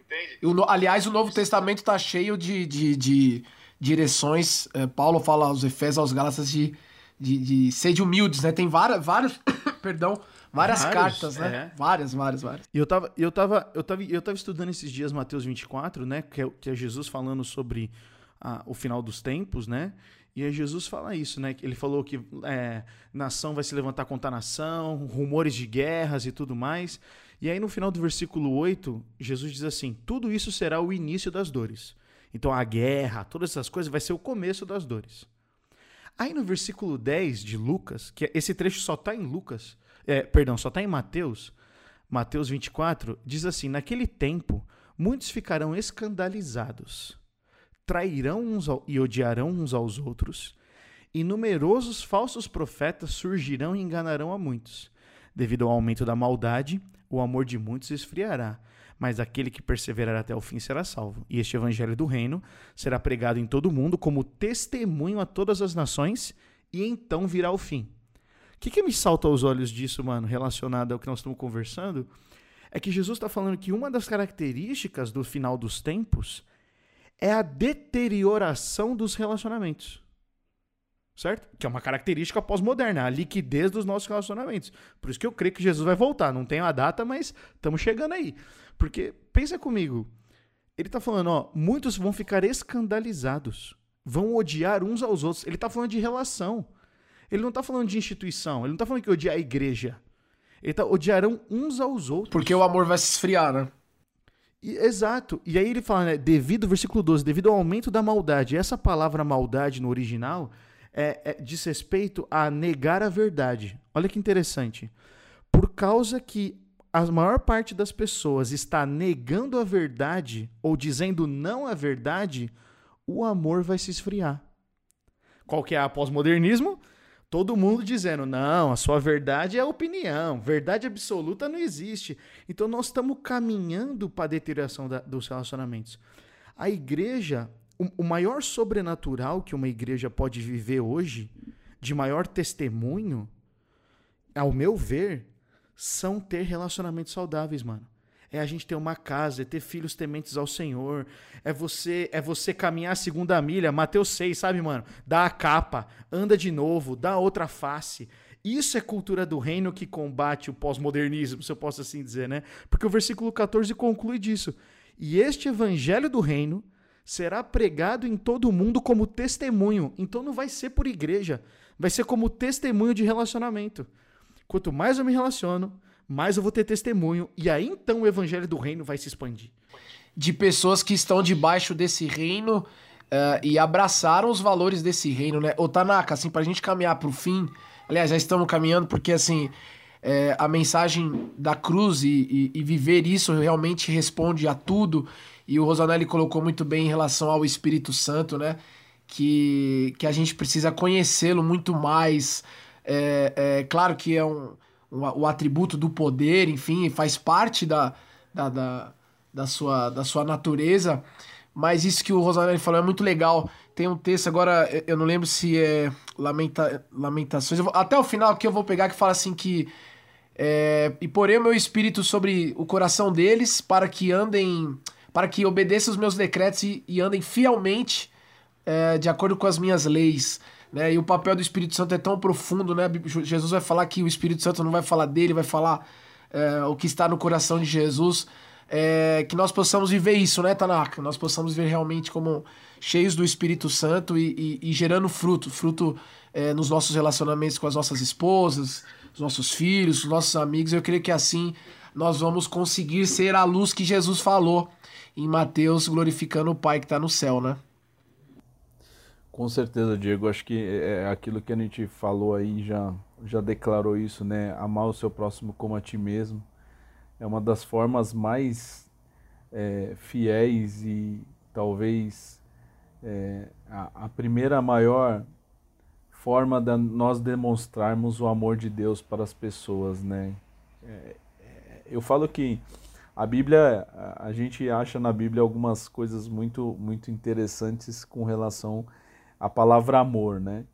Entende? O, aliás, o Novo Testamento está cheio de, de, de direções. É, Paulo fala aos Efésios, aos Gálatas de, de, de ser de humildes, né? Tem várias, vários, perdão, várias vários, cartas, né? É. Várias, várias, várias. E eu tava, eu, tava, eu, tava, eu tava estudando esses dias Mateus 24, né? Que é, que é Jesus falando sobre a, o final dos tempos, né? E aí Jesus fala isso, né? Ele falou que é, nação vai se levantar contra nação, rumores de guerras e tudo mais. E aí no final do versículo 8, Jesus diz assim: tudo isso será o início das dores. Então a guerra, todas essas coisas vai ser o começo das dores. Aí no versículo 10 de Lucas, que esse trecho só está em Lucas, é, perdão, só está em Mateus, Mateus 24, diz assim: Naquele tempo, muitos ficarão escandalizados, trairão uns ao, e odiarão uns aos outros, e numerosos falsos profetas surgirão e enganarão a muitos. Devido ao aumento da maldade, o amor de muitos esfriará, mas aquele que perseverar até o fim será salvo. E este evangelho do reino será pregado em todo o mundo como testemunho a todas as nações, e então virá o fim. O que, que me salta aos olhos disso, mano, relacionado ao que nós estamos conversando? É que Jesus está falando que uma das características do final dos tempos é a deterioração dos relacionamentos. Certo? Que é uma característica pós-moderna, a liquidez dos nossos relacionamentos. Por isso que eu creio que Jesus vai voltar. Não tenho a data, mas estamos chegando aí. Porque, pensa comigo, ele está falando, ó, muitos vão ficar escandalizados, vão odiar uns aos outros. Ele está falando de relação. Ele não está falando de instituição, ele não está falando que odiar a igreja. Ele tá, odiarão uns aos outros. Porque o amor vai se esfriar, né? E, exato. E aí ele fala, né, devido, versículo 12, devido ao aumento da maldade. Essa palavra maldade no original é, é, diz respeito a negar a verdade. Olha que interessante. Por causa que a maior parte das pessoas está negando a verdade ou dizendo não à verdade, o amor vai se esfriar. Qual que é a pós-modernismo? Todo mundo dizendo, não, a sua verdade é opinião, verdade absoluta não existe. Então nós estamos caminhando para a deterioração da, dos relacionamentos. A igreja, o, o maior sobrenatural que uma igreja pode viver hoje, de maior testemunho, ao meu ver, são ter relacionamentos saudáveis, mano é a gente ter uma casa, é ter filhos tementes ao Senhor, é você é você caminhar a segunda milha, Mateus 6, sabe, mano? Dá a capa, anda de novo, dá outra face. Isso é cultura do reino que combate o pós-modernismo, se eu posso assim dizer, né? Porque o versículo 14 conclui disso. E este evangelho do reino será pregado em todo o mundo como testemunho. Então não vai ser por igreja, vai ser como testemunho de relacionamento. Quanto mais eu me relaciono, mais eu vou ter testemunho. E aí então o evangelho do reino vai se expandir. De pessoas que estão debaixo desse reino uh, e abraçaram os valores desse reino, né? Ô Tanaka, assim, pra gente caminhar pro fim. Aliás, já estamos caminhando porque, assim, é, a mensagem da cruz e, e, e, viver isso realmente responde a tudo. E o Rosanelli colocou muito bem em relação ao Espírito Santo, né? Que, que a gente precisa conhecê-lo muito mais. É, é, claro que é um o, o atributo do poder, enfim, faz parte da, da, da, da, sua, da sua natureza. Mas isso que o Rosanelli falou é muito legal. Tem um texto agora, eu não lembro se é Lamenta, Lamentações, vou, até o final que eu vou pegar que fala assim que é, e porei o meu espírito sobre o coração deles para que andem, para que obedeçam os meus decretos e, e andem fielmente é, de acordo com as minhas leis. Né? E o papel do Espírito Santo é tão profundo, né? Jesus vai falar que o Espírito Santo não vai falar dele, vai falar é, o que está no coração de Jesus. É, que nós possamos viver isso, né, Tanaka? Nós possamos ver realmente como cheios do Espírito Santo e, e, e gerando fruto, fruto é, nos nossos relacionamentos com as nossas esposas, os nossos filhos, os nossos amigos. Eu creio que assim nós vamos conseguir ser a luz que Jesus falou em Mateus, glorificando o Pai que está no céu, né? Com certeza, Diego. Acho que é, é aquilo que a gente falou aí, já, já declarou isso, né? Amar o seu próximo como a ti mesmo. É uma das formas mais é, fiéis e talvez é, a, a, primeira maior forma de nós demonstrarmos o amor de Deus para as pessoas, né? É, é, eu falo que a Bíblia, a gente acha na Bíblia algumas coisas muito, muito interessantes com relação a palavra amor, né?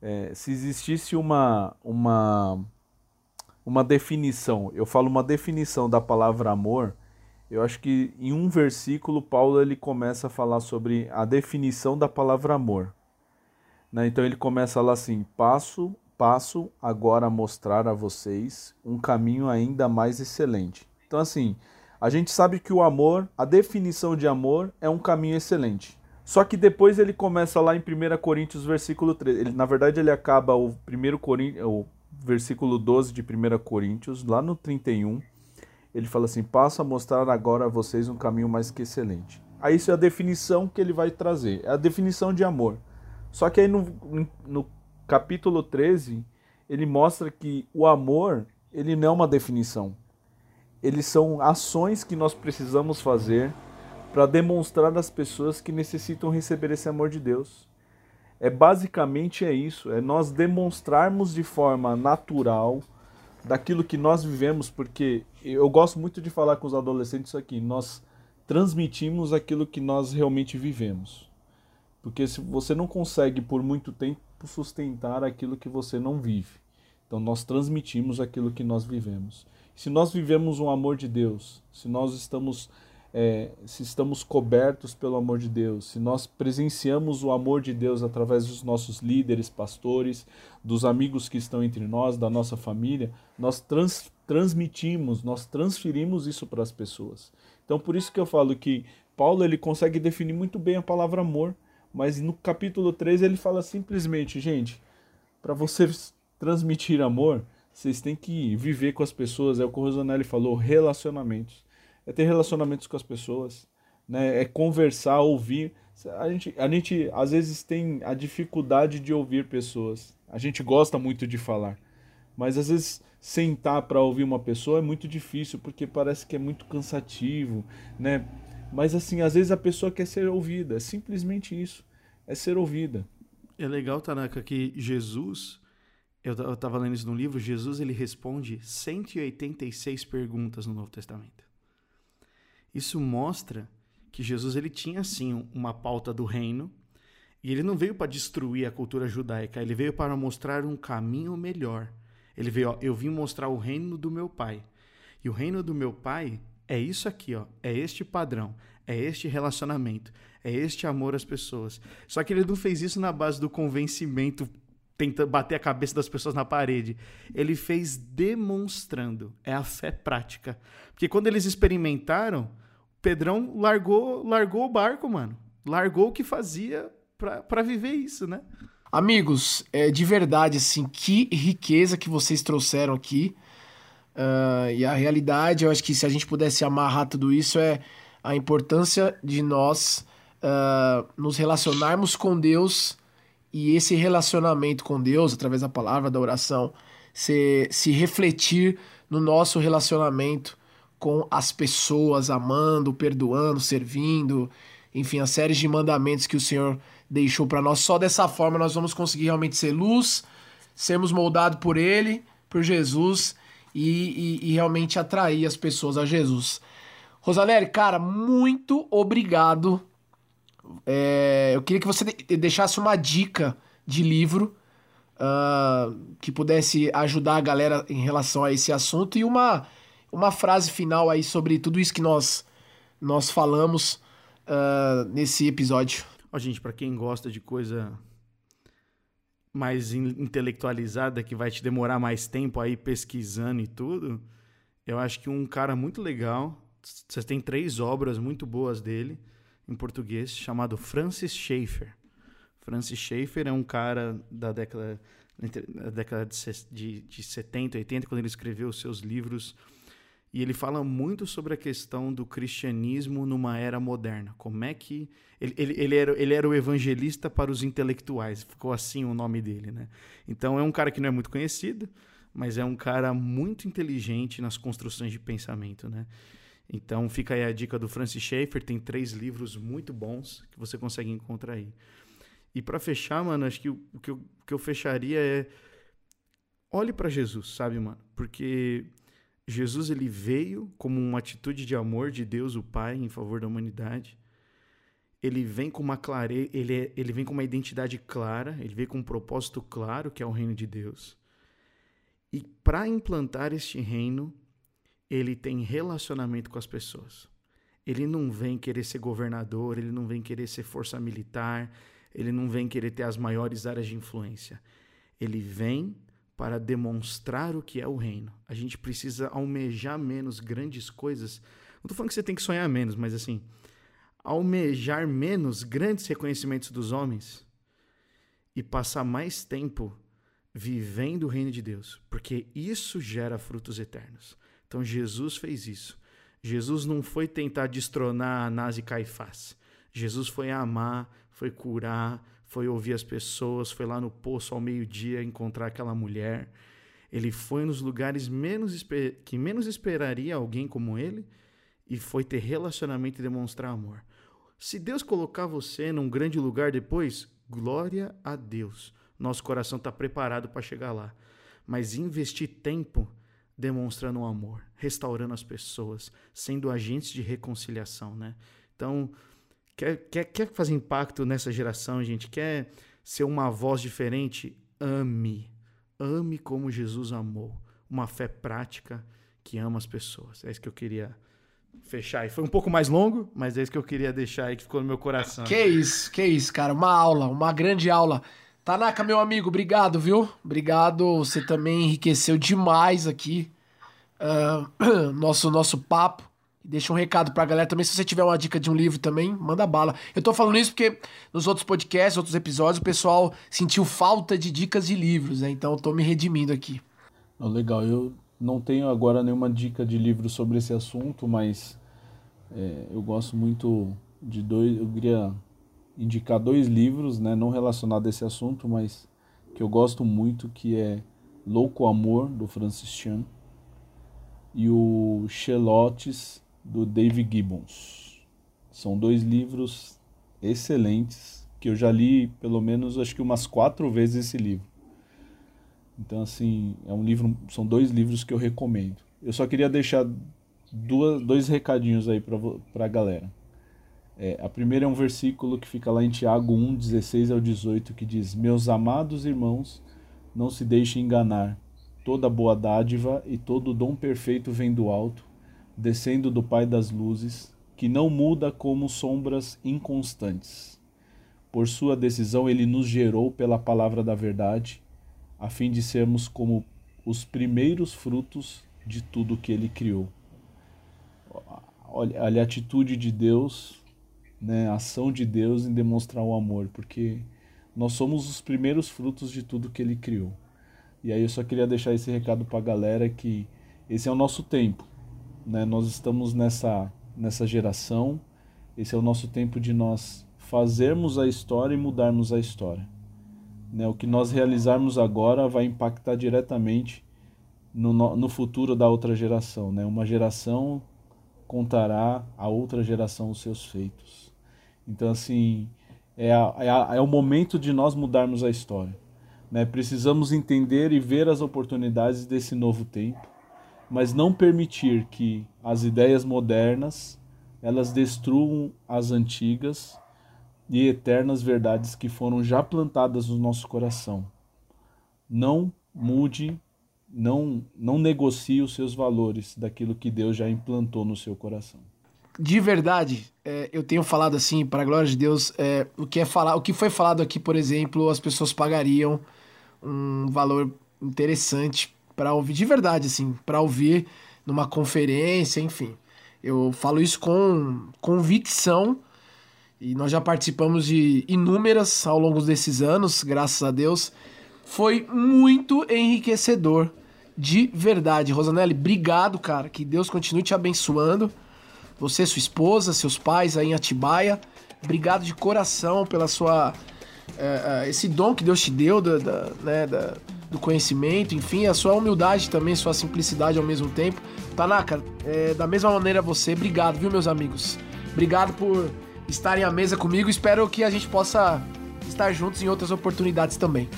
É, se existisse uma, uma, uma definição, eu falo uma definição da palavra amor, eu acho que em um versículo Paulo ele começa a falar sobre a definição da palavra amor. Né? Então ele começa lá assim: passo, passo agora a mostrar a vocês um caminho ainda mais excelente. Então assim, a gente sabe que o amor, a definição de amor é um caminho excelente. Só que depois ele começa lá em 1 Coríntios, versículo 13. Ele, na verdade, ele acaba o, 1 Coríntios, o versículo 12 de 1 Coríntios, lá no 31. Ele fala assim: Passo a mostrar agora a vocês um caminho mais que excelente. Aí isso é a definição que ele vai trazer. É a definição de amor. Só que aí no, no capítulo 13, ele mostra que o amor, ele não é uma definição. Eles são ações que nós precisamos fazer para demonstrar às pessoas que necessitam receber esse amor de Deus. É basicamente é isso, é nós demonstrarmos de forma natural daquilo que nós vivemos, porque eu gosto muito de falar com os adolescentes isso aqui, nós transmitimos aquilo que nós realmente vivemos. Porque se você não consegue por muito tempo sustentar aquilo que você não vive. Então nós transmitimos aquilo que nós vivemos. Se nós vivemos um amor de Deus, se nós estamos é, se estamos cobertos pelo amor de Deus, se nós presenciamos o amor de Deus através dos nossos líderes, pastores, dos amigos que estão entre nós, da nossa família, nós trans, transmitimos, nós transferimos isso para as pessoas. Então por isso que eu falo que Paulo ele consegue definir muito bem a palavra amor, mas no capítulo 3 ele fala simplesmente, gente, para vocês transmitir amor, vocês têm que viver com as pessoas, é o que o Rosonelli falou, relacionamentos é ter relacionamentos com as pessoas, né? É conversar, ouvir. A gente, a gente às vezes tem a dificuldade de ouvir pessoas. A gente gosta muito de falar, mas às vezes sentar para ouvir uma pessoa é muito difícil porque parece que é muito cansativo, né? Mas assim, às vezes a pessoa quer ser ouvida, é simplesmente isso, é ser ouvida. É legal, Tanaka, que Jesus, eu estava lendo isso no livro, Jesus ele responde 186 perguntas no Novo Testamento. Isso mostra que Jesus ele tinha sim uma pauta do reino e ele não veio para destruir a cultura judaica, ele veio para mostrar um caminho melhor. Ele veio, ó, eu vim mostrar o reino do meu pai. E o reino do meu pai é isso aqui, ó, é este padrão, é este relacionamento, é este amor às pessoas. Só que ele não fez isso na base do convencimento, tentando bater a cabeça das pessoas na parede. Ele fez demonstrando, é a fé prática. Porque quando eles experimentaram, Pedrão largou, largou o barco, mano. Largou o que fazia para viver isso, né? Amigos, é de verdade, assim, que riqueza que vocês trouxeram aqui. Uh, e a realidade, eu acho que se a gente pudesse amarrar tudo isso, é a importância de nós uh, nos relacionarmos com Deus e esse relacionamento com Deus, através da palavra, da oração, se, se refletir no nosso relacionamento com as pessoas, amando, perdoando, servindo, enfim, as séries de mandamentos que o Senhor deixou para nós. Só dessa forma nós vamos conseguir realmente ser luz, sermos moldados por Ele, por Jesus e, e, e realmente atrair as pessoas a Jesus. Rosanério, cara, muito obrigado. É, eu queria que você deixasse uma dica de livro uh, que pudesse ajudar a galera em relação a esse assunto e uma uma frase final aí sobre tudo isso que nós, nós falamos uh, nesse episódio. Ó, gente, para quem gosta de coisa mais intelectualizada, que vai te demorar mais tempo aí pesquisando e tudo, eu acho que um cara muito legal, você tem três obras muito boas dele em português, chamado Francis Schaeffer. Francis Schaeffer é um cara da década, da década de, de, de 70, 80, quando ele escreveu os seus livros e ele fala muito sobre a questão do cristianismo numa era moderna. Como é que. Ele, ele, ele, era, ele era o evangelista para os intelectuais, ficou assim o nome dele, né? Então é um cara que não é muito conhecido, mas é um cara muito inteligente nas construções de pensamento, né? Então fica aí a dica do Francis Schaeffer, tem três livros muito bons que você consegue encontrar aí. E para fechar, mano, acho que o, que eu, que eu fecharia é olhe para Jesus, sabe, mano? Porque Jesus ele veio como uma atitude de amor de Deus o Pai em favor da humanidade. Ele vem com uma clareza, ele, é, ele vem com uma identidade clara, ele vem com um propósito claro, que é o reino de Deus. E para implantar este reino, ele tem relacionamento com as pessoas. Ele não vem querer ser governador, ele não vem querer ser força militar, ele não vem querer ter as maiores áreas de influência. Ele vem para demonstrar o que é o reino. A gente precisa almejar menos grandes coisas. Não estou falando que você tem que sonhar menos, mas assim, almejar menos grandes reconhecimentos dos homens e passar mais tempo vivendo o reino de Deus, porque isso gera frutos eternos. Então Jesus fez isso. Jesus não foi tentar destronar Anás e Caifás. Jesus foi amar, foi curar, foi ouvir as pessoas, foi lá no poço ao meio-dia encontrar aquela mulher. Ele foi nos lugares menos que menos esperaria alguém como ele e foi ter relacionamento e demonstrar amor. Se Deus colocar você num grande lugar depois, glória a Deus. Nosso coração está preparado para chegar lá. Mas investir tempo demonstrando amor, restaurando as pessoas, sendo agentes de reconciliação, né? Então, Quer, quer, quer fazer impacto nessa geração, gente? Quer ser uma voz diferente? Ame. Ame como Jesus amou. Uma fé prática que ama as pessoas. É isso que eu queria fechar. E foi um pouco mais longo, mas é isso que eu queria deixar aí que ficou no meu coração. Que isso, que isso, cara. Uma aula, uma grande aula. Tanaka, meu amigo, obrigado, viu? Obrigado. Você também enriqueceu demais aqui uh, nosso, nosso papo. Deixa um recado pra galera também. Se você tiver uma dica de um livro também, manda bala. Eu tô falando isso porque nos outros podcasts, outros episódios, o pessoal sentiu falta de dicas de livros, né? Então eu tô me redimindo aqui. legal, eu não tenho agora nenhuma dica de livro sobre esse assunto, mas é, eu gosto muito de dois. Eu queria indicar dois livros, né? Não relacionados a esse assunto, mas que eu gosto muito, que é Louco Amor, do Francis Chan, e o Xelotes, do Dave Gibbons. São dois livros excelentes que eu já li pelo menos acho que umas quatro vezes esse livro. Então assim é um livro, são dois livros que eu recomendo. Eu só queria deixar duas, dois recadinhos aí para a galera. É, a primeira é um versículo que fica lá em Tiago 1, 16 ao 18, que diz: Meus amados irmãos, não se deixem enganar. Toda boa dádiva e todo dom perfeito vem do alto descendo do Pai das luzes, que não muda como sombras inconstantes. Por sua decisão, ele nos gerou pela palavra da verdade, a fim de sermos como os primeiros frutos de tudo que ele criou. Olha, olha a atitude de Deus, né, a ação de Deus em demonstrar o amor, porque nós somos os primeiros frutos de tudo que ele criou. E aí eu só queria deixar esse recado para a galera que esse é o nosso tempo. Né? Nós estamos nessa, nessa geração, esse é o nosso tempo de nós fazermos a história e mudarmos a história. Né? O que nós realizarmos agora vai impactar diretamente no, no futuro da outra geração. Né? Uma geração contará a outra geração os seus feitos. Então, assim, é, a, é, a, é o momento de nós mudarmos a história. Né? Precisamos entender e ver as oportunidades desse novo tempo mas não permitir que as ideias modernas elas destruam as antigas e eternas verdades que foram já plantadas no nosso coração. Não mude, não não negocie os seus valores daquilo que Deus já implantou no seu coração. De verdade, é, eu tenho falado assim, para a glória de Deus, é, o que é falar, o que foi falado aqui, por exemplo, as pessoas pagariam um valor interessante para ouvir de verdade, assim, para ouvir numa conferência, enfim. Eu falo isso com convicção e nós já participamos de inúmeras ao longo desses anos, graças a Deus. Foi muito enriquecedor, de verdade. Rosanelli, obrigado, cara. Que Deus continue te abençoando. Você, sua esposa, seus pais aí em Atibaia. Obrigado de coração pela sua. É, esse dom que Deus te deu da, da, né, da, do conhecimento, enfim, a sua humildade também, sua simplicidade ao mesmo tempo. Tanaka, é, da mesma maneira você, obrigado, viu, meus amigos? Obrigado por estarem à mesa comigo. Espero que a gente possa estar juntos em outras oportunidades também.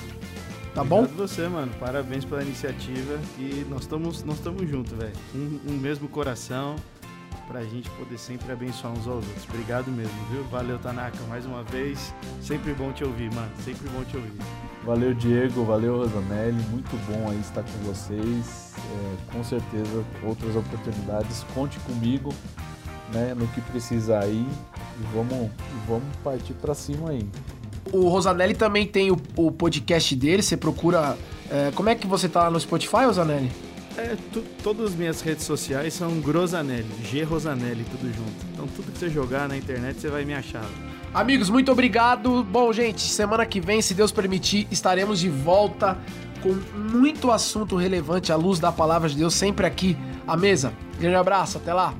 Tá bom? Obrigado você, mano. Parabéns pela iniciativa e nós estamos nós estamos juntos, velho. Um, um mesmo coração pra gente poder sempre abençoar uns aos outros. Obrigado mesmo, viu? Valeu, Tanaka, mais uma vez. Sempre bom te ouvir, mano. Sempre bom te ouvir. Valeu, Diego. Valeu, Rosanelli. Muito bom aí estar com vocês. É, com certeza, outras oportunidades. Conte comigo, né, no que precisar aí. E vamos, vamos partir para cima aí. O Rosanelli também tem o, o podcast dele. Você procura. É, como é que você tá lá no Spotify, Rosanelli? É, tu, todas as minhas redes sociais são Grosanelli, G Rosanelli, tudo junto. Então tudo que você jogar na internet você vai me achar. Amigos, muito obrigado. Bom, gente, semana que vem, se Deus permitir, estaremos de volta com muito assunto relevante à luz da palavra de Deus, sempre aqui à mesa. Grande abraço, até lá.